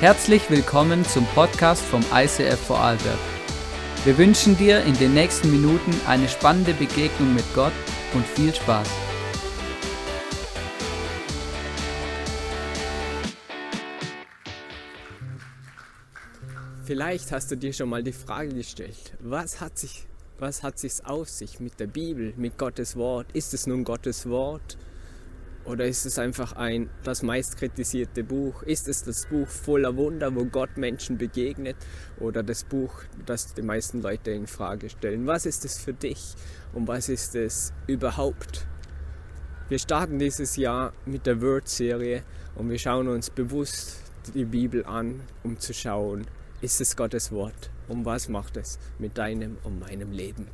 Herzlich willkommen zum Podcast vom ICF Vorarlberg. Wir wünschen dir in den nächsten Minuten eine spannende Begegnung mit Gott und viel Spaß. Vielleicht hast du dir schon mal die Frage gestellt, was hat sich was hat sich's auf sich mit der Bibel, mit Gottes Wort? Ist es nun Gottes Wort oder ist es einfach ein das meist kritisierte Buch? Ist es das Buch voller Wunder, wo Gott Menschen begegnet oder das Buch, das die meisten Leute in Frage stellen? Was ist es für dich und was ist es überhaupt? Wir starten dieses Jahr mit der Word-Serie und wir schauen uns bewusst die Bibel an, um zu schauen, ist es Gottes Wort und was macht es mit deinem und meinem Leben.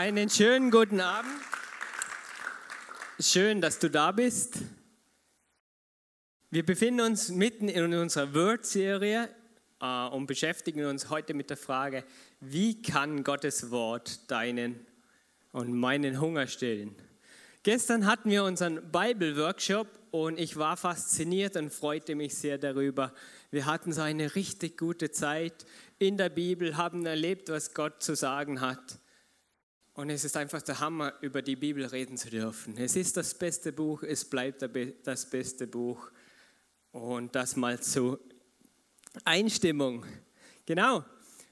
Einen schönen guten Abend. Schön, dass du da bist. Wir befinden uns mitten in unserer Word-Serie äh, und beschäftigen uns heute mit der Frage, wie kann Gottes Wort deinen und meinen Hunger stillen? Gestern hatten wir unseren Bible-Workshop und ich war fasziniert und freute mich sehr darüber. Wir hatten so eine richtig gute Zeit in der Bibel, haben erlebt, was Gott zu sagen hat. Und es ist einfach der Hammer, über die Bibel reden zu dürfen. Es ist das beste Buch, es bleibt das beste Buch. Und das mal zur Einstimmung. Genau,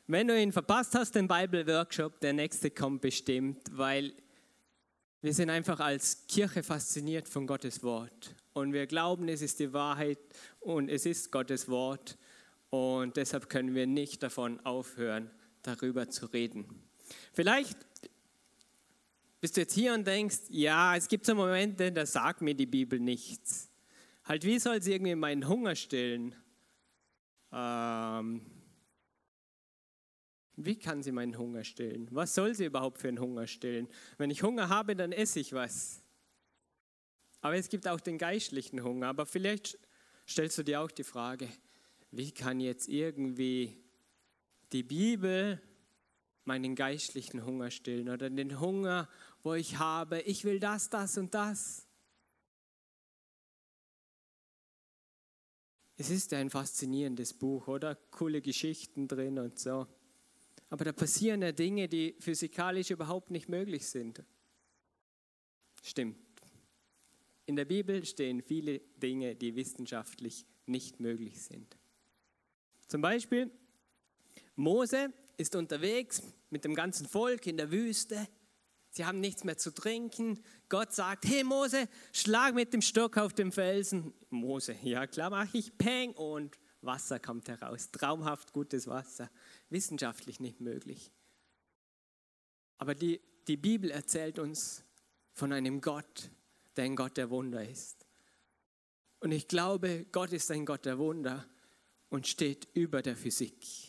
wenn du ihn verpasst hast, den Bible Workshop, der nächste kommt bestimmt, weil wir sind einfach als Kirche fasziniert von Gottes Wort. Und wir glauben, es ist die Wahrheit und es ist Gottes Wort. Und deshalb können wir nicht davon aufhören, darüber zu reden. Vielleicht bist du jetzt hier und denkst, ja, es gibt so Momente, da sagt mir die Bibel nichts. Halt, wie soll sie irgendwie meinen Hunger stillen? Ähm, wie kann sie meinen Hunger stillen? Was soll sie überhaupt für einen Hunger stillen? Wenn ich Hunger habe, dann esse ich was. Aber es gibt auch den geistlichen Hunger. Aber vielleicht stellst du dir auch die Frage, wie kann jetzt irgendwie die Bibel meinen geistlichen Hunger stillen oder den Hunger, wo ich habe, ich will das, das und das. Es ist ein faszinierendes Buch, oder? Coole Geschichten drin und so. Aber da passieren ja Dinge, die physikalisch überhaupt nicht möglich sind. Stimmt. In der Bibel stehen viele Dinge, die wissenschaftlich nicht möglich sind. Zum Beispiel, Mose ist unterwegs mit dem ganzen Volk in der Wüste. Sie haben nichts mehr zu trinken. Gott sagt, hey Mose, schlag mit dem Stock auf den Felsen. Mose, ja klar mache ich, peng und Wasser kommt heraus. Traumhaft gutes Wasser. Wissenschaftlich nicht möglich. Aber die, die Bibel erzählt uns von einem Gott, der ein Gott der Wunder ist. Und ich glaube, Gott ist ein Gott der Wunder und steht über der Physik.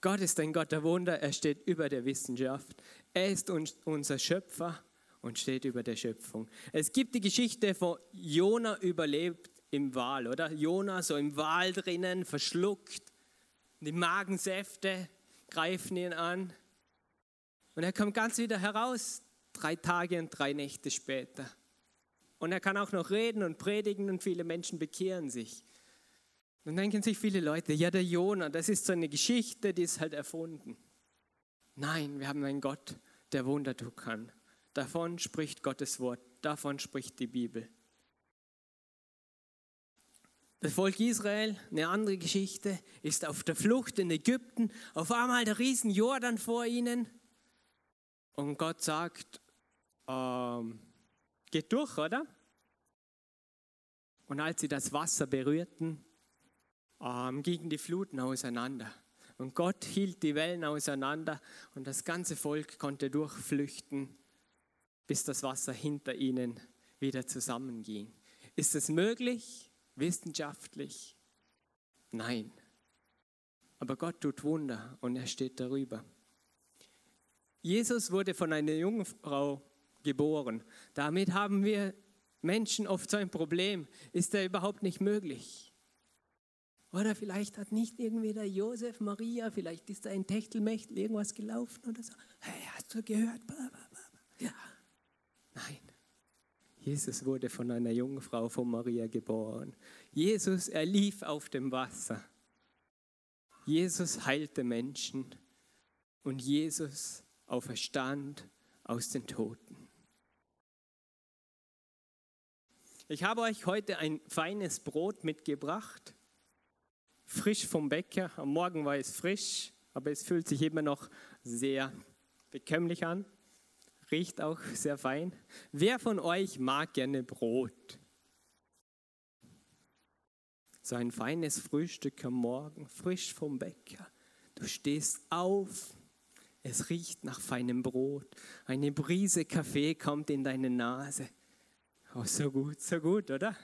Gott ist ein Gott der Wunder, er steht über der Wissenschaft. Er ist unser Schöpfer und steht über der Schöpfung. Es gibt die Geschichte von Jona überlebt im Wal, oder? Jona so im Wal drinnen, verschluckt. Die Magensäfte greifen ihn an. Und er kommt ganz wieder heraus, drei Tage und drei Nächte später. Und er kann auch noch reden und predigen und viele Menschen bekehren sich. Dann denken sich viele Leute, ja, der Jona, das ist so eine Geschichte, die ist halt erfunden. Nein, wir haben einen Gott, der Wunder tun kann. Davon spricht Gottes Wort, davon spricht die Bibel. Das Volk Israel, eine andere Geschichte, ist auf der Flucht in Ägypten, auf einmal der riesen Jordan vor ihnen. Und Gott sagt, ähm, geht durch, oder? Und als sie das Wasser berührten, ähm, gingen die Fluten auseinander. Und Gott hielt die Wellen auseinander und das ganze Volk konnte durchflüchten, bis das Wasser hinter ihnen wieder zusammenging. Ist es möglich, wissenschaftlich? Nein. Aber Gott tut Wunder und er steht darüber. Jesus wurde von einer jungen Frau geboren. Damit haben wir Menschen oft so ein Problem. Ist er überhaupt nicht möglich? Oder vielleicht hat nicht irgendwie der Josef, Maria, vielleicht ist da ein Techtelmechtel irgendwas gelaufen oder so. Hey, hast du gehört? Ja. Nein, Jesus wurde von einer Jungfrau von Maria geboren. Jesus, er lief auf dem Wasser. Jesus heilte Menschen und Jesus auferstand aus den Toten. Ich habe euch heute ein feines Brot mitgebracht, frisch vom Bäcker. Am Morgen war es frisch, aber es fühlt sich immer noch sehr bekömmlich an. Riecht auch sehr fein. Wer von euch mag gerne Brot? So ein feines Frühstück am Morgen, frisch vom Bäcker. Du stehst auf, es riecht nach feinem Brot. Eine Brise Kaffee kommt in deine Nase. Oh, so gut, so gut, oder?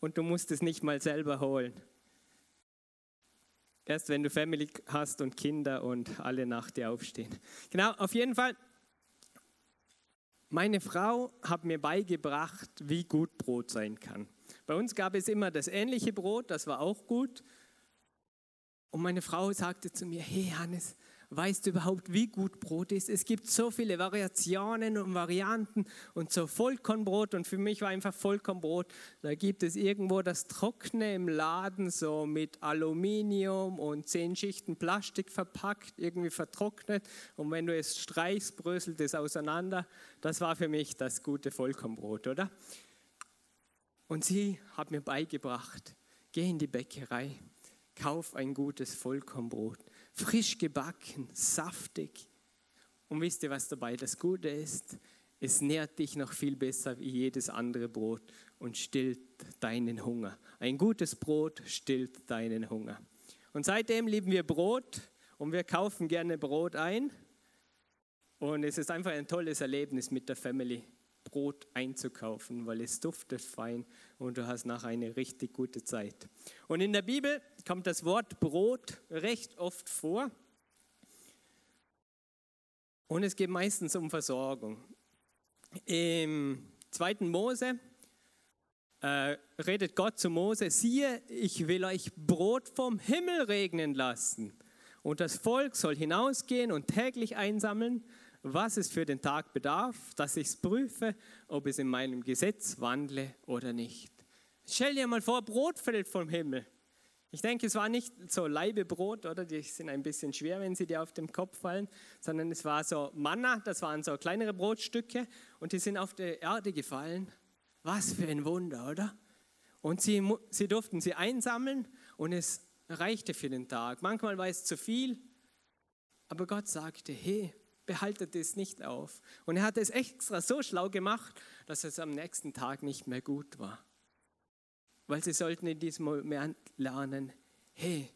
Und du musst es nicht mal selber holen. Erst wenn du Family hast und Kinder und alle nach dir aufstehen. Genau, auf jeden Fall. Meine Frau hat mir beigebracht, wie gut Brot sein kann. Bei uns gab es immer das ähnliche Brot, das war auch gut. Und meine Frau sagte zu mir, hey Hannes, weißt du überhaupt, wie gut Brot ist? Es gibt so viele Variationen und Varianten und so Vollkornbrot. Und für mich war einfach Vollkornbrot. Da gibt es irgendwo das Trockene im Laden, so mit Aluminium und zehn Schichten Plastik verpackt, irgendwie vertrocknet. Und wenn du es streichst, bröselt es auseinander. Das war für mich das gute Vollkornbrot, oder? Und sie hat mir beigebracht, geh in die Bäckerei, kauf ein gutes Vollkornbrot frisch gebacken, saftig. Und wisst ihr, was dabei das Gute ist? Es nährt dich noch viel besser wie jedes andere Brot und stillt deinen Hunger. Ein gutes Brot stillt deinen Hunger. Und seitdem lieben wir Brot und wir kaufen gerne Brot ein. Und es ist einfach ein tolles Erlebnis mit der Family, Brot einzukaufen, weil es duftet fein und du hast nachher eine richtig gute Zeit. Und in der Bibel kommt das Wort Brot recht oft vor. Und es geht meistens um Versorgung. Im 2. Mose äh, redet Gott zu Mose, siehe, ich will euch Brot vom Himmel regnen lassen. Und das Volk soll hinausgehen und täglich einsammeln, was es für den Tag bedarf, dass ich es prüfe, ob es in meinem Gesetz wandle oder nicht. Stell dir mal vor, Brot fällt vom Himmel. Ich denke, es war nicht so Leibebrot, oder? Die sind ein bisschen schwer, wenn sie dir auf den Kopf fallen, sondern es war so Manna, das waren so kleinere Brotstücke und die sind auf die Erde gefallen. Was für ein Wunder, oder? Und sie, sie durften sie einsammeln und es reichte für den Tag. Manchmal war es zu viel, aber Gott sagte, hey, behaltet es nicht auf. Und er hat es extra so schlau gemacht, dass es am nächsten Tag nicht mehr gut war. Weil sie sollten in diesem Moment lernen, hey,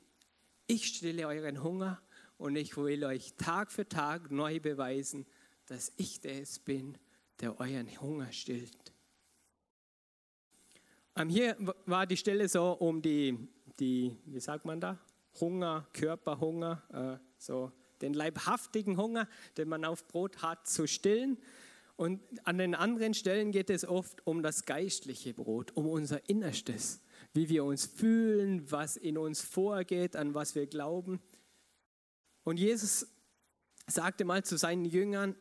ich stille euren Hunger und ich will euch Tag für Tag neu beweisen, dass ich der es bin, der euren Hunger stillt. Ähm, hier war die Stelle so um die, die wie sagt man da, Hunger, Körperhunger, äh, so den leibhaftigen Hunger, den man auf Brot hat, zu stillen. Und an den anderen Stellen geht es oft um das geistliche Brot, um unser Innerstes, wie wir uns fühlen, was in uns vorgeht, an was wir glauben. Und Jesus sagte mal zu seinen Jüngern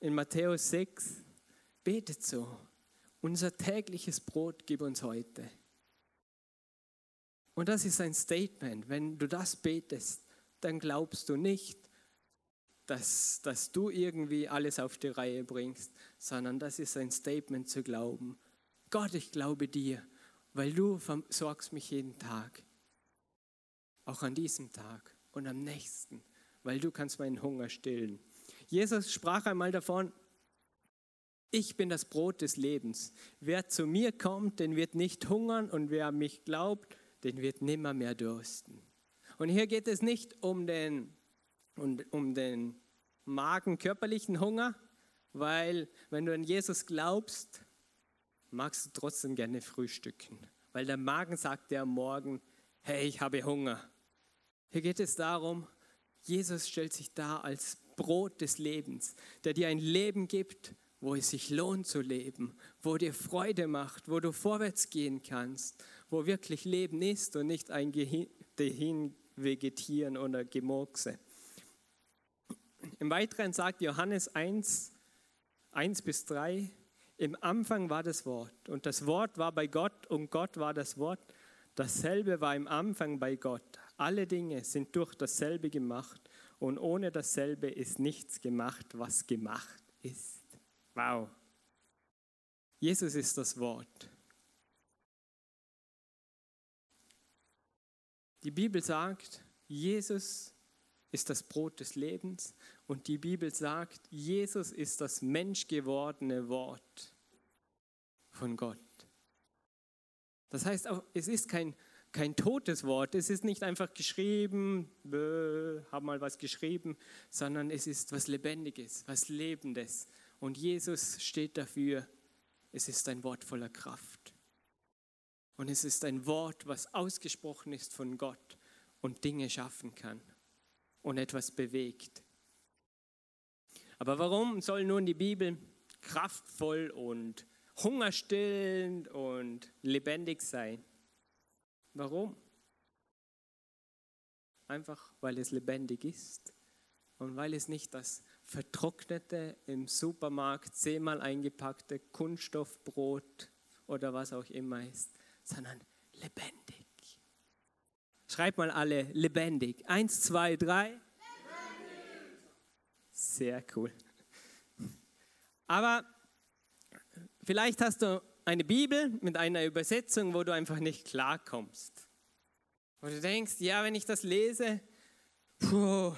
in Matthäus 6, betet so, unser tägliches Brot gib uns heute. Und das ist ein Statement. Wenn du das betest, dann glaubst du nicht, dass, dass du irgendwie alles auf die Reihe bringst, sondern das ist ein Statement zu glauben. Gott, ich glaube dir, weil du versorgst mich jeden Tag. Auch an diesem Tag und am nächsten, weil du kannst meinen Hunger stillen. Jesus sprach einmal davon, ich bin das Brot des Lebens. Wer zu mir kommt, den wird nicht hungern und wer an mich glaubt, den wird nimmer mehr dursten. Und hier geht es nicht um den, um, um den magenkörperlichen Hunger, weil wenn du an Jesus glaubst, magst du trotzdem gerne frühstücken, weil der Magen sagt dir am Morgen, hey, ich habe Hunger. Hier geht es darum, Jesus stellt sich dar als Brot des Lebens, der dir ein Leben gibt, wo es sich lohnt zu leben, wo dir Freude macht, wo du vorwärts gehen kannst, wo wirklich Leben ist und nicht ein Dahin Vegetieren oder Gemurkse. Im Weiteren sagt Johannes 1, 1 bis 3. Im Anfang war das Wort und das Wort war bei Gott und Gott war das Wort. Dasselbe war im Anfang bei Gott. Alle Dinge sind durch dasselbe gemacht und ohne dasselbe ist nichts gemacht, was gemacht ist. Wow. Jesus ist das Wort. Die Bibel sagt, Jesus ist das Brot des Lebens und die Bibel sagt, Jesus ist das menschgewordene Wort von Gott. Das heißt es ist kein, kein totes Wort, es ist nicht einfach geschrieben, bäh, hab mal was geschrieben, sondern es ist was Lebendiges, was Lebendes. Und Jesus steht dafür, es ist ein Wort voller Kraft. Und es ist ein Wort, was ausgesprochen ist von Gott und Dinge schaffen kann und etwas bewegt. Aber warum soll nun die Bibel kraftvoll und hungerstillend und lebendig sein? Warum? Einfach weil es lebendig ist und weil es nicht das vertrocknete, im Supermarkt zehnmal eingepackte Kunststoffbrot oder was auch immer ist, sondern lebendig. Schreibt mal alle lebendig. Eins, zwei, drei. Lebendig. Sehr cool. Aber vielleicht hast du eine Bibel mit einer Übersetzung, wo du einfach nicht klarkommst. Wo du denkst, ja, wenn ich das lese, puh,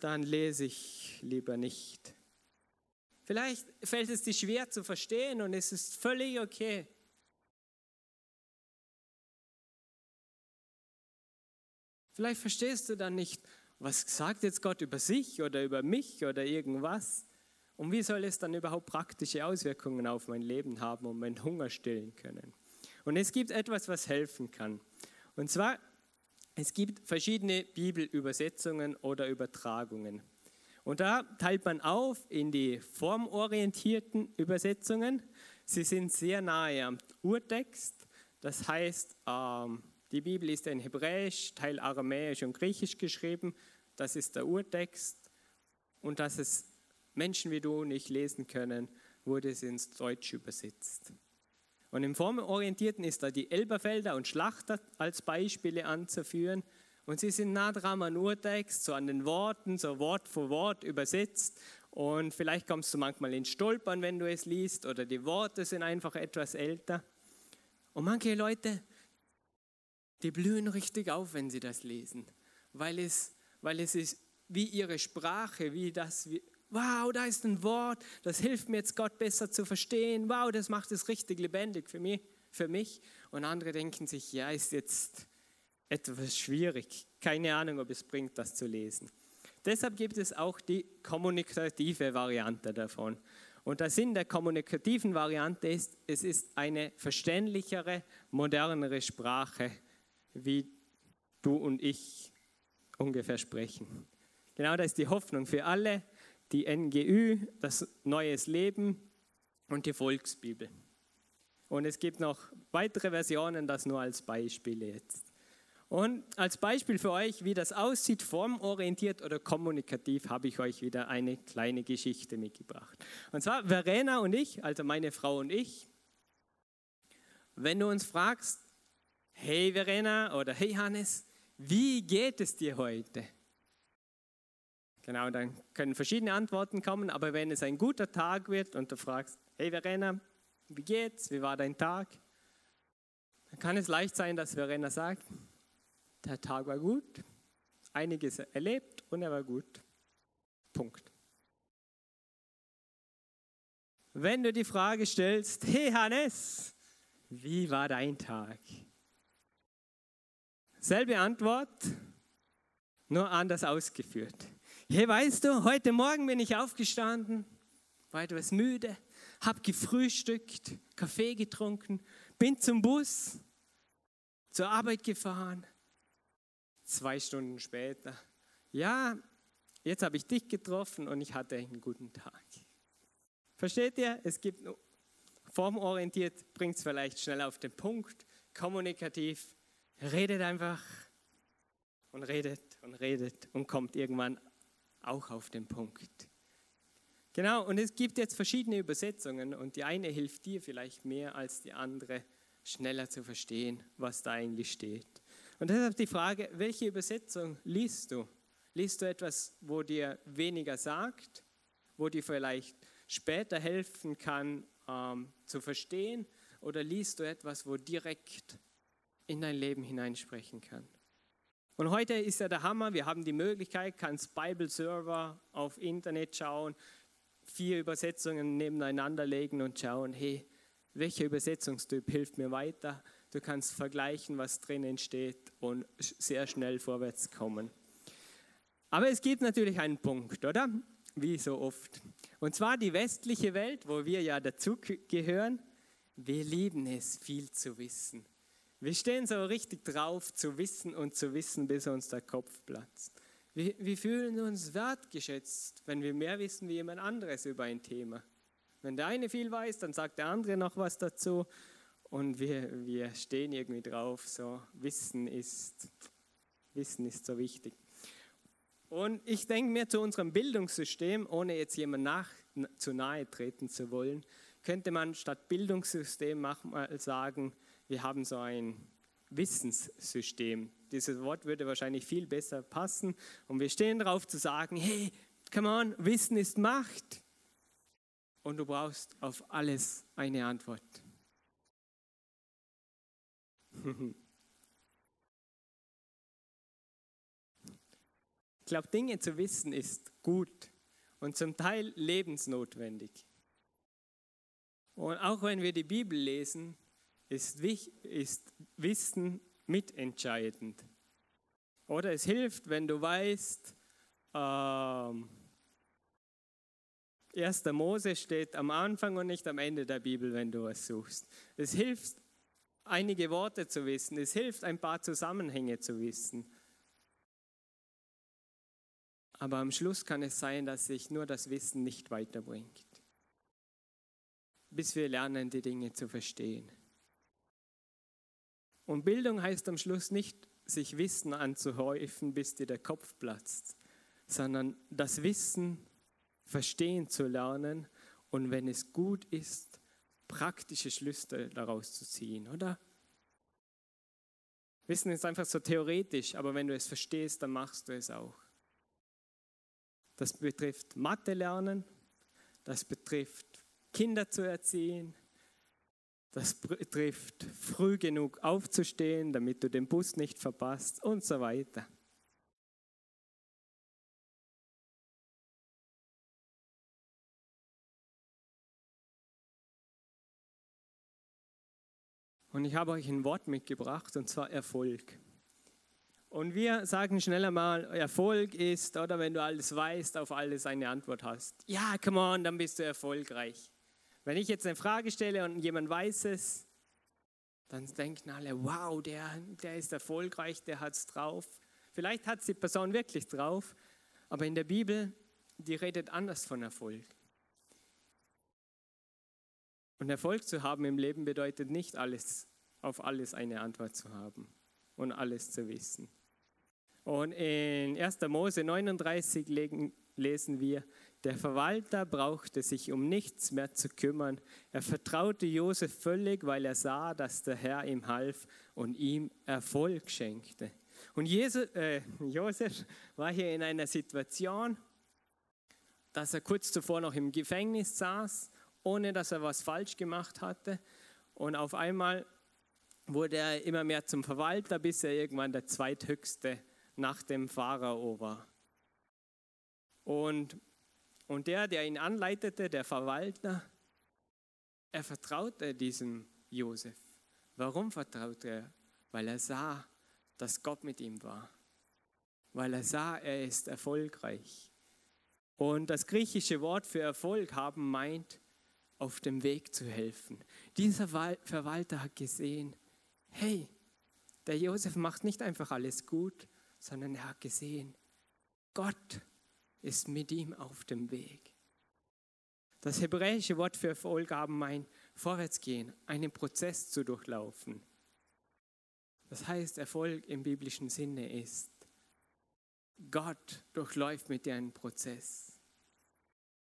dann lese ich lieber nicht. Vielleicht fällt es dir schwer zu verstehen und es ist völlig okay. Vielleicht verstehst du dann nicht, was sagt jetzt Gott über sich oder über mich oder irgendwas. Und wie soll es dann überhaupt praktische Auswirkungen auf mein Leben haben und meinen Hunger stillen können? Und es gibt etwas, was helfen kann. Und zwar, es gibt verschiedene Bibelübersetzungen oder Übertragungen. Und da teilt man auf in die formorientierten Übersetzungen. Sie sind sehr nahe am Urtext. Das heißt, ähm, die Bibel ist in Hebräisch, Teil Aramäisch und Griechisch geschrieben. Das ist der Urtext. Und dass es Menschen wie du nicht lesen können, wurde es ins Deutsch übersetzt. Und im Formorientierten ist da die Elberfelder und Schlachter als Beispiele anzuführen. Und sie sind nah dran an Urtext, so an den Worten, so Wort für Wort übersetzt. Und vielleicht kommst du manchmal ins Stolpern, wenn du es liest, oder die Worte sind einfach etwas älter. Und manche Leute die blühen richtig auf, wenn sie das lesen, weil es, weil es ist wie ihre Sprache, wie das, wie, wow, da ist ein Wort, das hilft mir jetzt Gott besser zu verstehen, wow, das macht es richtig lebendig für mich, für mich. Und andere denken sich, ja, ist jetzt etwas schwierig, keine Ahnung, ob es bringt, das zu lesen. Deshalb gibt es auch die kommunikative Variante davon. Und der Sinn der kommunikativen Variante ist, es ist eine verständlichere, modernere Sprache wie du und ich ungefähr sprechen. Genau das ist die Hoffnung für alle, die NGÜ, das Neues Leben und die Volksbibel. Und es gibt noch weitere Versionen, das nur als Beispiele jetzt. Und als Beispiel für euch, wie das aussieht, formorientiert oder kommunikativ, habe ich euch wieder eine kleine Geschichte mitgebracht. Und zwar Verena und ich, also meine Frau und ich, wenn du uns fragst, hey Verena oder hey Hannes, wie geht es dir heute? Genau, dann können verschiedene Antworten kommen, aber wenn es ein guter Tag wird und du fragst, hey Verena, wie geht's? Wie war dein Tag? Dann kann es leicht sein, dass Verena sagt, der Tag war gut, einiges erlebt und er war gut. Punkt. Wenn du die Frage stellst, hey Hannes, wie war dein Tag? Selbe Antwort, nur anders ausgeführt. Hey, weißt du, heute Morgen bin ich aufgestanden, war etwas müde, habe gefrühstückt, Kaffee getrunken, bin zum Bus, zur Arbeit gefahren. Zwei Stunden später, ja, jetzt habe ich dich getroffen und ich hatte einen guten Tag. Versteht ihr? Es gibt formorientiert, bringt es vielleicht schnell auf den Punkt, kommunikativ redet einfach und redet und redet und kommt irgendwann auch auf den Punkt. Genau, und es gibt jetzt verschiedene Übersetzungen und die eine hilft dir vielleicht mehr als die andere, schneller zu verstehen, was da eigentlich steht. Und deshalb die Frage, welche Übersetzung liest du? Liest du etwas, wo dir weniger sagt, wo dir vielleicht später helfen kann ähm, zu verstehen, oder liest du etwas, wo direkt in dein Leben hineinsprechen kann? Und heute ist ja der Hammer, wir haben die Möglichkeit, kannst Bible Server auf Internet schauen, vier Übersetzungen nebeneinander legen und schauen, hey, welcher Übersetzungstyp hilft mir weiter? Du kannst vergleichen, was drinnen steht und sehr schnell vorwärts kommen. Aber es gibt natürlich einen Punkt, oder? Wie so oft. Und zwar die westliche Welt, wo wir ja dazu gehören. Wir lieben es, viel zu wissen. Wir stehen so richtig drauf, zu wissen und zu wissen, bis uns der Kopf platzt. Wir, wir fühlen uns wertgeschätzt, wenn wir mehr wissen wie jemand anderes über ein Thema. Wenn der eine viel weiß, dann sagt der andere noch was dazu und wir, wir stehen irgendwie drauf. So Wissen ist, Wissen ist so wichtig. Und ich denke mir zu unserem Bildungssystem, ohne jetzt jemand nach, zu nahe treten zu wollen, könnte man statt Bildungssystem mal sagen, wir haben so ein Wissenssystem. Dieses Wort würde wahrscheinlich viel besser passen. Und wir stehen darauf zu sagen, hey, come on, Wissen ist Macht. Und du brauchst auf alles eine Antwort. Ich glaube, Dinge zu wissen ist gut und zum Teil lebensnotwendig. Und auch wenn wir die Bibel lesen, ist, ist Wissen mitentscheidend. Oder es hilft, wenn du weißt, ähm, 1. Mose steht am Anfang und nicht am Ende der Bibel, wenn du es suchst. Es hilft, einige Worte zu wissen. Es hilft, ein paar Zusammenhänge zu wissen. Aber am Schluss kann es sein, dass sich nur das Wissen nicht weiterbringt, bis wir lernen, die Dinge zu verstehen. Und Bildung heißt am Schluss nicht, sich Wissen anzuhäufen, bis dir der Kopf platzt, sondern das Wissen verstehen zu lernen und wenn es gut ist, praktische Schlüsse daraus zu ziehen, oder? Wissen ist einfach so theoretisch, aber wenn du es verstehst, dann machst du es auch. Das betrifft Mathe lernen, das betrifft Kinder zu erziehen, das betrifft früh genug aufzustehen, damit du den Bus nicht verpasst und so weiter. Und ich habe euch ein Wort mitgebracht, und zwar Erfolg. Und wir sagen schneller mal, Erfolg ist, oder wenn du alles weißt, auf alles eine Antwort hast. Ja, come on, dann bist du erfolgreich. Wenn ich jetzt eine Frage stelle und jemand weiß es, dann denken alle, wow, der, der ist erfolgreich, der hat es drauf. Vielleicht hat es die Person wirklich drauf, aber in der Bibel, die redet anders von Erfolg. Und Erfolg zu haben im Leben bedeutet nicht alles, auf alles eine Antwort zu haben und alles zu wissen. Und in 1. Mose 39 lesen wir, der Verwalter brauchte sich um nichts mehr zu kümmern. Er vertraute Josef völlig, weil er sah, dass der Herr ihm half und ihm Erfolg schenkte. Und Jesus, äh, Josef war hier in einer Situation, dass er kurz zuvor noch im Gefängnis saß, ohne dass er was falsch gemacht hatte. Und auf einmal wurde er immer mehr zum Verwalter, bis er irgendwann der zweithöchste nach dem Pharao war. Und und der, der ihn anleitete, der Verwalter, er vertraute diesem Josef. Warum vertraute er? Weil er sah, dass Gott mit ihm war. Weil er sah, er ist erfolgreich. Und das griechische Wort für Erfolg haben meint, auf dem Weg zu helfen. Dieser Verwalter hat gesehen, hey, der Josef macht nicht einfach alles gut, sondern er hat gesehen, Gott ist mit ihm auf dem Weg. Das hebräische Wort für Erfolg haben meint, vorwärtsgehen, einen Prozess zu durchlaufen. Das heißt, Erfolg im biblischen Sinne ist, Gott durchläuft mit dir einen Prozess.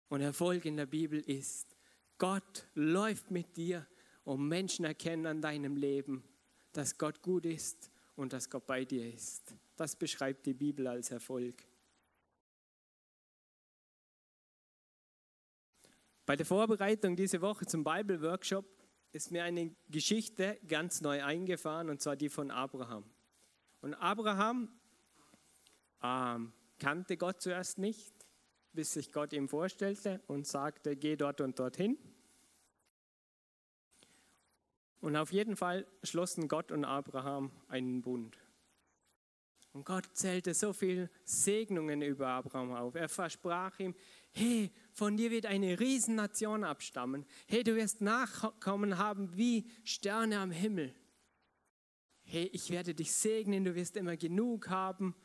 Und Erfolg in der Bibel ist, Gott läuft mit dir und Menschen erkennen an deinem Leben, dass Gott gut ist und dass Gott bei dir ist. Das beschreibt die Bibel als Erfolg. Bei der Vorbereitung diese Woche zum Bible Workshop ist mir eine Geschichte ganz neu eingefahren und zwar die von Abraham. Und Abraham ähm, kannte Gott zuerst nicht, bis sich Gott ihm vorstellte und sagte, geh dort und dorthin. Und auf jeden Fall schlossen Gott und Abraham einen Bund. Und Gott zählte so viele Segnungen über Abraham auf. Er versprach ihm, hey, von dir wird eine Riesennation abstammen. Hey, du wirst Nachkommen haben wie Sterne am Himmel. Hey, ich werde dich segnen, du wirst immer genug haben.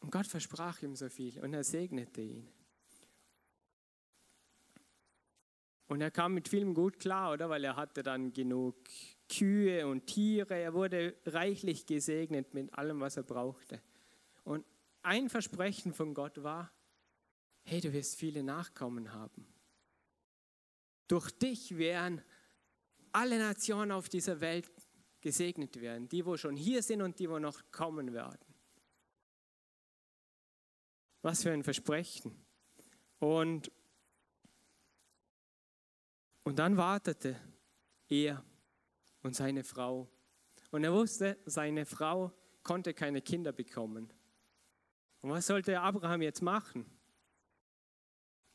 Und Gott versprach ihm so viel und er segnete ihn. Und er kam mit vielem gut klar, oder? Weil er hatte dann genug Kühe und Tiere. Er wurde reichlich gesegnet mit allem, was er brauchte. Und ein Versprechen von Gott war, hey, du wirst viele Nachkommen haben. Durch dich werden alle Nationen auf dieser Welt gesegnet werden. Die, wo schon hier sind und die, wo noch kommen werden. Was für ein Versprechen. Und und dann wartete er und seine Frau. Und er wusste, seine Frau konnte keine Kinder bekommen. Und was sollte Abraham jetzt machen?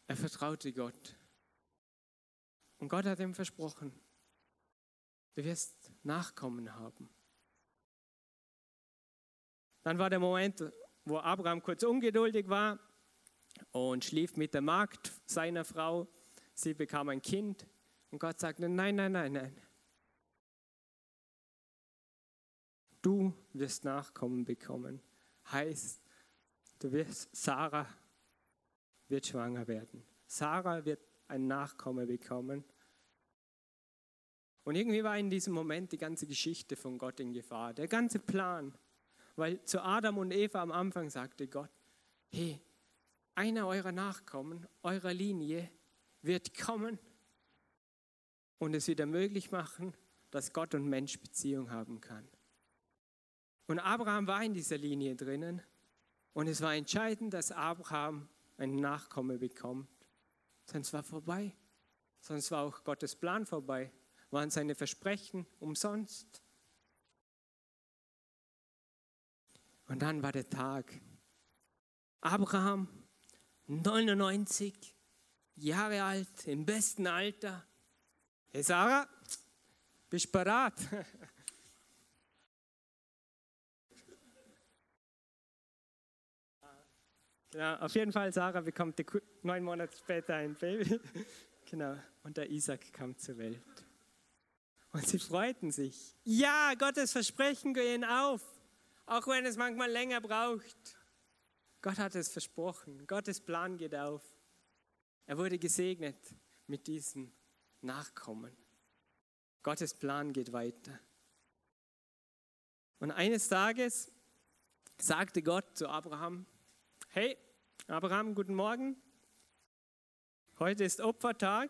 Er vertraute Gott. Und Gott hat ihm versprochen, du wirst Nachkommen haben. Dann war der Moment, wo Abraham kurz ungeduldig war und schlief mit der Magd seiner Frau. Sie bekam ein Kind und Gott sagt, nein, nein, nein, nein. Du wirst Nachkommen bekommen. Heißt, du wirst, Sarah wird schwanger werden. Sarah wird ein Nachkomme bekommen. Und irgendwie war in diesem Moment die ganze Geschichte von Gott in Gefahr, der ganze Plan. Weil zu Adam und Eva am Anfang sagte Gott, hey, einer eurer Nachkommen, eurer Linie wird kommen und es wieder möglich machen, dass Gott und Mensch Beziehung haben kann. Und Abraham war in dieser Linie drinnen und es war entscheidend, dass Abraham einen Nachkomme bekommt. Sonst war vorbei. Sonst war auch Gottes Plan vorbei. Waren seine Versprechen umsonst. Und dann war der Tag. Abraham, 99 Jahre alt, im besten Alter, Hey Sarah, bist bereit? Ja, auf jeden Fall, Sarah bekommt neun Monate später ein Baby. Genau. Und der Isaac kam zur Welt. Und sie freuten sich. Ja, Gottes Versprechen gehen auf, auch wenn es manchmal länger braucht. Gott hat es versprochen. Gottes Plan geht auf. Er wurde gesegnet mit diesem nachkommen. Gottes Plan geht weiter. Und eines Tages sagte Gott zu Abraham, hey Abraham, guten Morgen. Heute ist Opfertag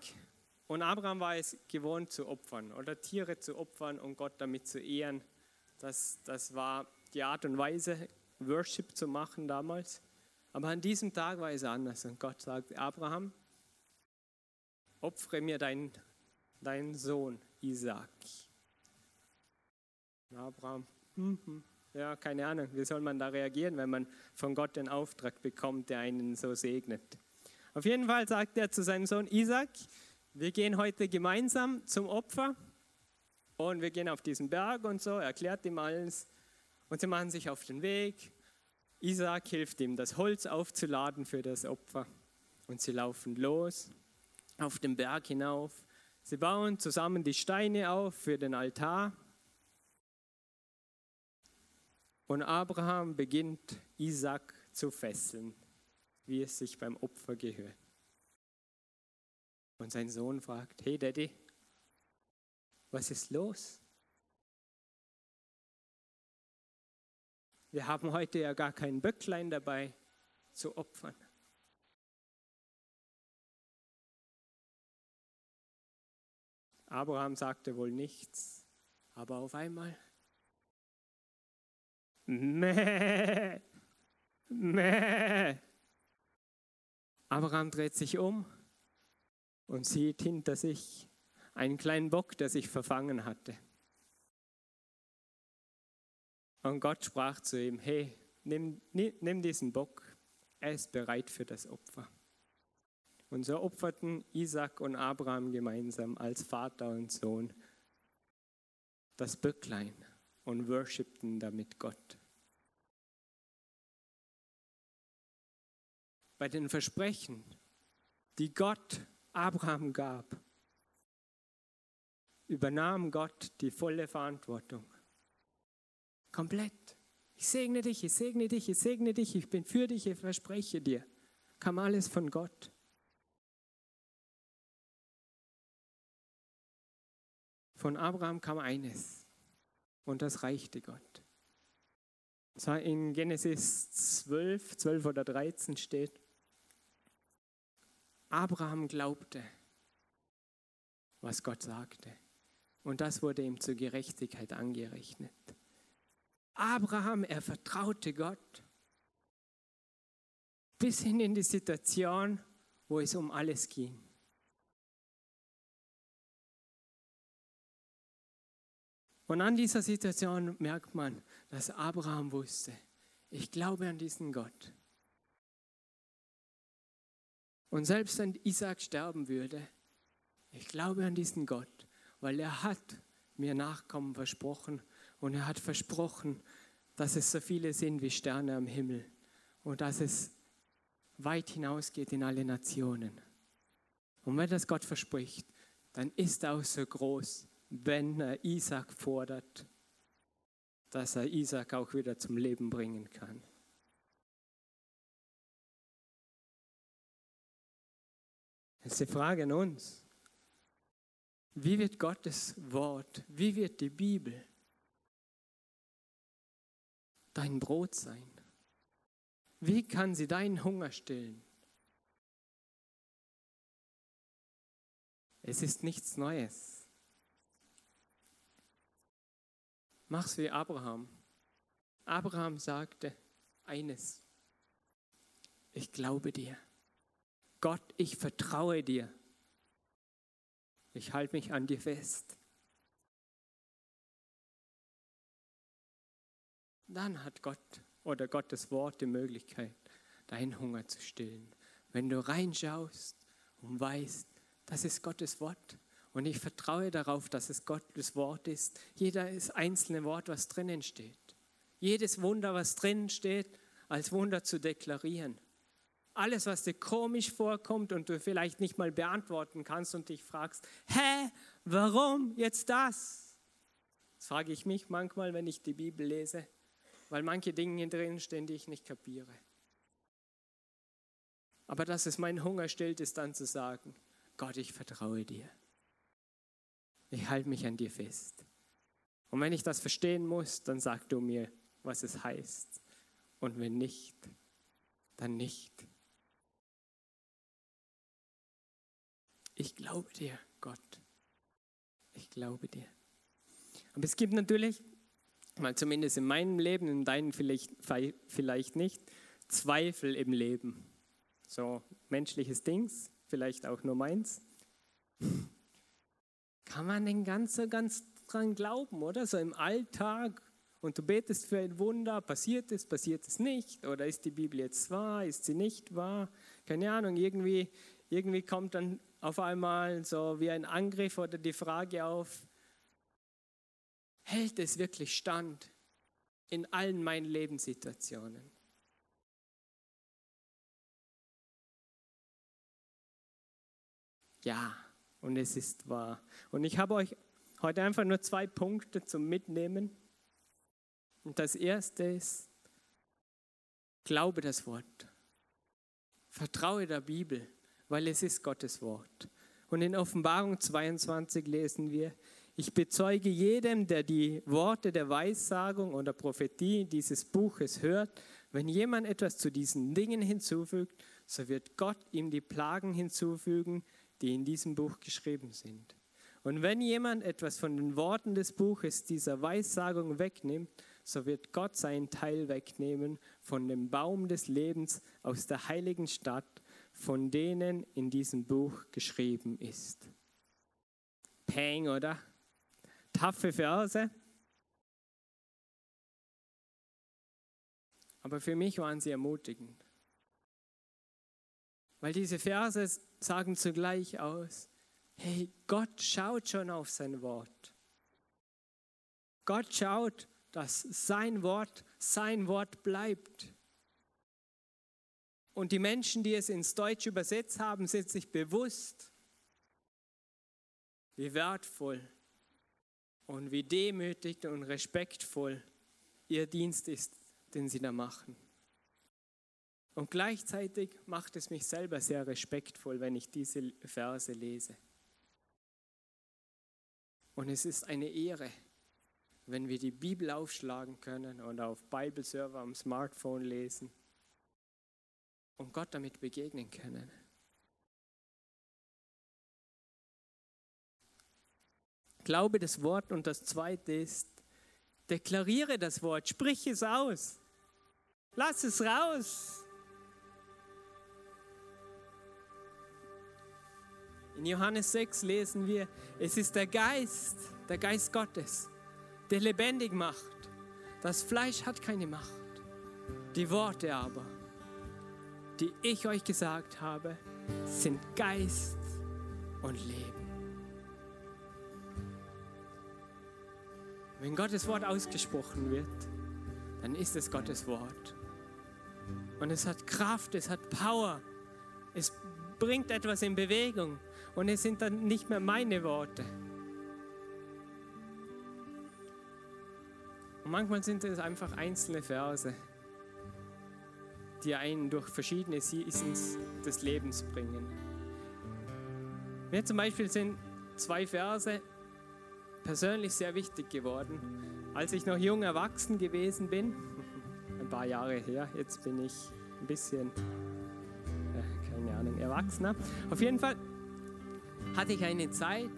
und Abraham war es gewohnt zu opfern oder Tiere zu opfern und Gott damit zu ehren. Das, das war die Art und Weise, Worship zu machen damals. Aber an diesem Tag war es anders und Gott sagte, Abraham, opfere mir deinen dein Sohn Isaac. Abraham, mhm. Ja, keine Ahnung, wie soll man da reagieren, wenn man von Gott den Auftrag bekommt, der einen so segnet. Auf jeden Fall sagt er zu seinem Sohn Isaac, wir gehen heute gemeinsam zum Opfer und wir gehen auf diesen Berg und so, erklärt ihm alles und sie machen sich auf den Weg. Isaac hilft ihm, das Holz aufzuladen für das Opfer und sie laufen los auf den Berg hinauf. Sie bauen zusammen die Steine auf für den Altar. Und Abraham beginnt Isaac zu fesseln, wie es sich beim Opfer gehört. Und sein Sohn fragt, hey Daddy, was ist los? Wir haben heute ja gar kein Böcklein dabei. zu opfern. Abraham sagte wohl nichts, aber auf einmal, Mäh, Mäh. Abraham dreht sich um und sieht hinter sich einen kleinen Bock, der sich verfangen hatte. Und Gott sprach zu ihm, hey, nimm, nimm diesen Bock, er ist bereit für das Opfer. Und so opferten Isaac und Abraham gemeinsam als Vater und Sohn das Böcklein und worshipten damit Gott. Bei den Versprechen, die Gott Abraham gab, übernahm Gott die volle Verantwortung. Komplett. Ich segne dich, ich segne dich, ich segne dich, ich bin für dich, ich verspreche dir. Kam alles von Gott. Von Abraham kam eines und das reichte Gott. In Genesis 12, 12 oder 13 steht, Abraham glaubte, was Gott sagte. Und das wurde ihm zur Gerechtigkeit angerechnet. Abraham, er vertraute Gott bis hin in die Situation, wo es um alles ging. Und an dieser Situation merkt man, dass Abraham wusste, ich glaube an diesen Gott. Und selbst wenn Isaac sterben würde, ich glaube an diesen Gott, weil er hat mir Nachkommen versprochen und er hat versprochen, dass es so viele sind wie Sterne am Himmel und dass es weit hinausgeht in alle Nationen. Und wenn das Gott verspricht, dann ist er auch so groß, wenn er Isaac fordert, dass er Isaac auch wieder zum Leben bringen kann. Das ist die Frage an uns. Wie wird Gottes Wort, wie wird die Bibel dein Brot sein? Wie kann sie deinen Hunger stillen? Es ist nichts Neues. Mach's wie Abraham. Abraham sagte eines, ich glaube dir. Gott, ich vertraue dir. Ich halte mich an dir fest. Dann hat Gott oder Gottes Wort die Möglichkeit, deinen Hunger zu stillen. Wenn du reinschaust und weißt, das ist Gottes Wort, und ich vertraue darauf, dass es Gottes Wort ist. Jedes einzelne Wort, was drinnen steht. Jedes Wunder, was drinnen steht, als Wunder zu deklarieren. Alles, was dir komisch vorkommt und du vielleicht nicht mal beantworten kannst und dich fragst, hä, warum jetzt das? Das frage ich mich manchmal, wenn ich die Bibel lese, weil manche Dinge drin stehen, die ich nicht kapiere. Aber dass es meinen Hunger stillt, ist dann zu sagen, Gott, ich vertraue dir ich halte mich an dir fest. Und wenn ich das verstehen muss, dann sag du mir, was es heißt. Und wenn nicht, dann nicht. Ich glaube dir, Gott. Ich glaube dir. Aber es gibt natürlich, mal zumindest in meinem Leben, in deinem vielleicht, vielleicht nicht, Zweifel im Leben. So menschliches Dings, vielleicht auch nur meins. Kann man denn ganz so ganz dran glauben, oder? So im Alltag und du betest für ein Wunder, passiert es, passiert es nicht? Oder ist die Bibel jetzt wahr, ist sie nicht wahr? Keine Ahnung, irgendwie, irgendwie kommt dann auf einmal so wie ein Angriff oder die Frage auf, hält es wirklich stand in allen meinen Lebenssituationen? Ja, und es ist wahr. Und ich habe euch heute einfach nur zwei Punkte zum Mitnehmen. Und das erste ist, glaube das Wort. Vertraue der Bibel, weil es ist Gottes Wort. Und in Offenbarung 22 lesen wir, Ich bezeuge jedem, der die Worte der Weissagung oder Prophetie dieses Buches hört, wenn jemand etwas zu diesen Dingen hinzufügt, so wird Gott ihm die Plagen hinzufügen, die in diesem Buch geschrieben sind. Und wenn jemand etwas von den Worten des Buches dieser Weissagung wegnimmt, so wird Gott seinen Teil wegnehmen von dem Baum des Lebens aus der heiligen Stadt, von denen in diesem Buch geschrieben ist. Peng, oder? Taffe Verse. Aber für mich waren sie ermutigend. Weil diese Verse sagen zugleich aus, hey, Gott schaut schon auf sein Wort. Gott schaut, dass sein Wort sein Wort bleibt. Und die Menschen, die es ins Deutsch übersetzt haben, sind sich bewusst, wie wertvoll und wie demütig und respektvoll ihr Dienst ist, den sie da machen. Und gleichzeitig macht es mich selber sehr respektvoll, wenn ich diese Verse lese. Und es ist eine Ehre, wenn wir die Bibel aufschlagen können und auf Bibleserver am Smartphone lesen und Gott damit begegnen können. Glaube das Wort und das zweite ist, deklariere das Wort, sprich es aus, lass es raus. In Johannes 6 lesen wir, es ist der Geist, der Geist Gottes, der lebendig macht. Das Fleisch hat keine Macht. Die Worte aber, die ich euch gesagt habe, sind Geist und Leben. Wenn Gottes Wort ausgesprochen wird, dann ist es Gottes Wort. Und es hat Kraft, es hat Power, es bringt etwas in Bewegung. Und es sind dann nicht mehr meine Worte. Und manchmal sind es einfach einzelne Verse, die einen durch verschiedene Seasons des Lebens bringen. Mir zum Beispiel sind zwei Verse persönlich sehr wichtig geworden. Als ich noch jung erwachsen gewesen bin, ein paar Jahre her, jetzt bin ich ein bisschen, äh, keine Ahnung, erwachsener. Auf jeden Fall hatte ich eine Zeit,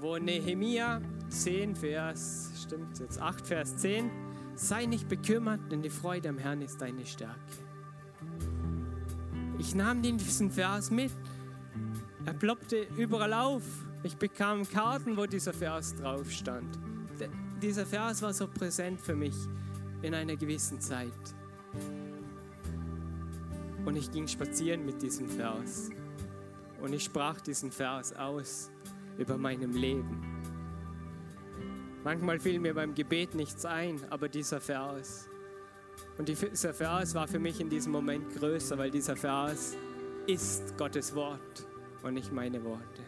wo Nehemia 10, Vers, stimmt jetzt 8, Vers 10, sei nicht bekümmert, denn die Freude am Herrn ist deine Stärke. Ich nahm diesen Vers mit, er ploppte überall auf. Ich bekam Karten, wo dieser Vers drauf stand. Dieser Vers war so präsent für mich in einer gewissen Zeit. Und ich ging spazieren mit diesem Vers. Und ich sprach diesen Vers aus über meinem Leben. Manchmal fiel mir beim Gebet nichts ein, aber dieser Vers. Und dieser Vers war für mich in diesem Moment größer, weil dieser Vers ist Gottes Wort und nicht meine Worte.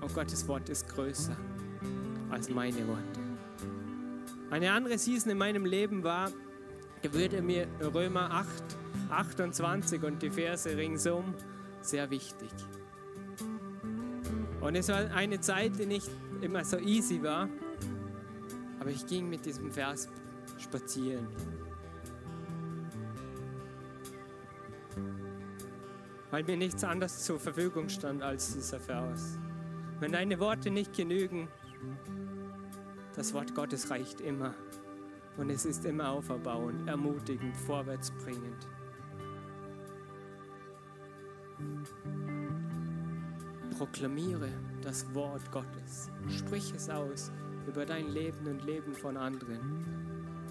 Und Gottes Wort ist größer als meine Worte. Eine andere Season in meinem Leben war, würde mir Römer 8, 28 und die Verse ringsum sehr wichtig. Und es war eine Zeit, die nicht immer so easy war, aber ich ging mit diesem Vers spazieren. Weil mir nichts anderes zur Verfügung stand als dieser Vers. Wenn deine Worte nicht genügen, das Wort Gottes reicht immer. Und es ist immer auferbauend, ermutigend, vorwärtsbringend. Proklamiere das Wort Gottes. Sprich es aus über dein Leben und Leben von anderen.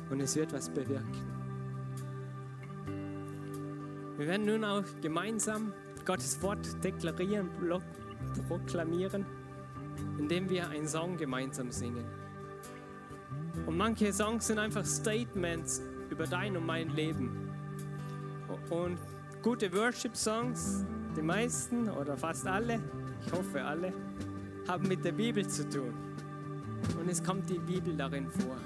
Und es wird was bewirken. Wir werden nun auch gemeinsam Gottes Wort deklarieren, proklamieren, indem wir einen Song gemeinsam singen. Und manche Songs sind einfach Statements über dein und mein Leben. Und gute Worship-Songs, die meisten oder fast alle, ich hoffe alle, haben mit der Bibel zu tun. Und es kommt die Bibel darin vor.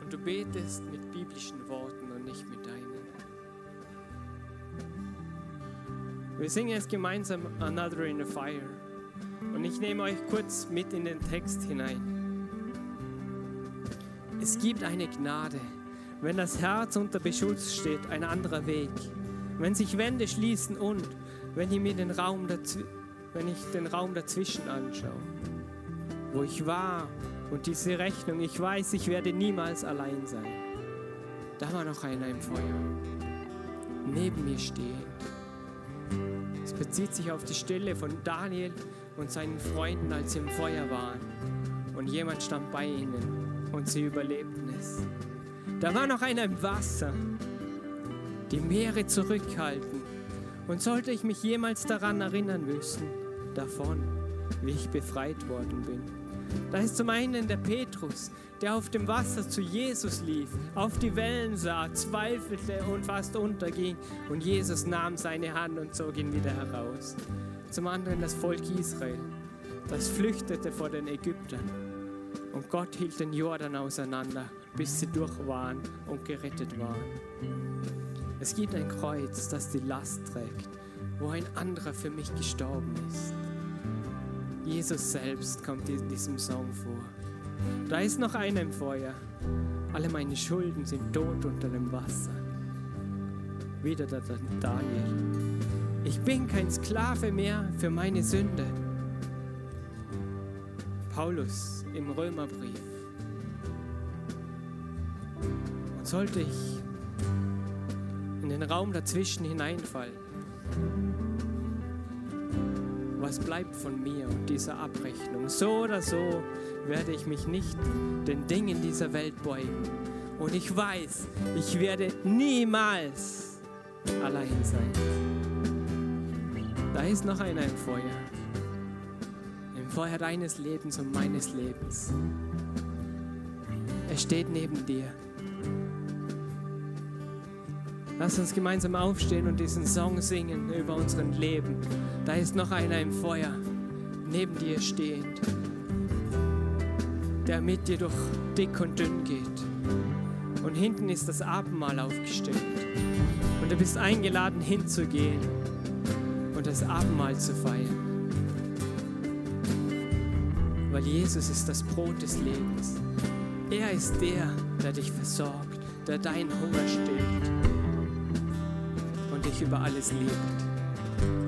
Und du betest mit biblischen Worten und nicht mit deinen. Wir singen jetzt gemeinsam Another in the Fire. Und ich nehme euch kurz mit in den Text hinein. Es gibt eine Gnade, wenn das Herz unter Beschutz steht, ein anderer Weg. Wenn sich Wände schließen und wenn ich mir den Raum, wenn ich den Raum dazwischen anschaue, wo ich war und diese Rechnung, ich weiß, ich werde niemals allein sein. Da war noch einer im Feuer, neben mir stehend. Es bezieht sich auf die Stelle von Daniel und seinen Freunden, als sie im Feuer waren. Und jemand stand bei ihnen und sie überlebten es. Da war noch einer im Wasser, die Meere zurückhalten. Und sollte ich mich jemals daran erinnern müssen, davon, wie ich befreit worden bin. Da ist zum einen der Petrus, der auf dem Wasser zu Jesus lief, auf die Wellen sah, zweifelte und fast unterging. Und Jesus nahm seine Hand und zog ihn wieder heraus. Zum anderen das Volk Israel, das flüchtete vor den Ägyptern. Und Gott hielt den Jordan auseinander, bis sie durch waren und gerettet waren. Es gibt ein Kreuz, das die Last trägt, wo ein anderer für mich gestorben ist. Jesus selbst kommt in diesem Song vor. Da ist noch einer im Feuer. Alle meine Schulden sind tot unter dem Wasser. Wieder der Daniel. Ich bin kein Sklave mehr für meine Sünde. Paulus im Römerbrief. Und sollte ich in den Raum dazwischen hineinfallen, was bleibt von mir und dieser Abrechnung? So oder so werde ich mich nicht den Dingen dieser Welt beugen. Und ich weiß, ich werde niemals allein sein. Da ist noch einer im Feuer. Im Feuer deines Lebens und meines Lebens. Er steht neben dir. Lass uns gemeinsam aufstehen und diesen Song singen über unseren Leben. Da ist noch einer im Feuer, neben dir stehend, der mit dir durch dick und dünn geht. Und hinten ist das Abendmahl aufgestellt. Und du bist eingeladen hinzugehen und das Abendmahl zu feiern. Weil Jesus ist das Brot des Lebens. Er ist der, der dich versorgt, der deinen Hunger stillt dich über alles liebt.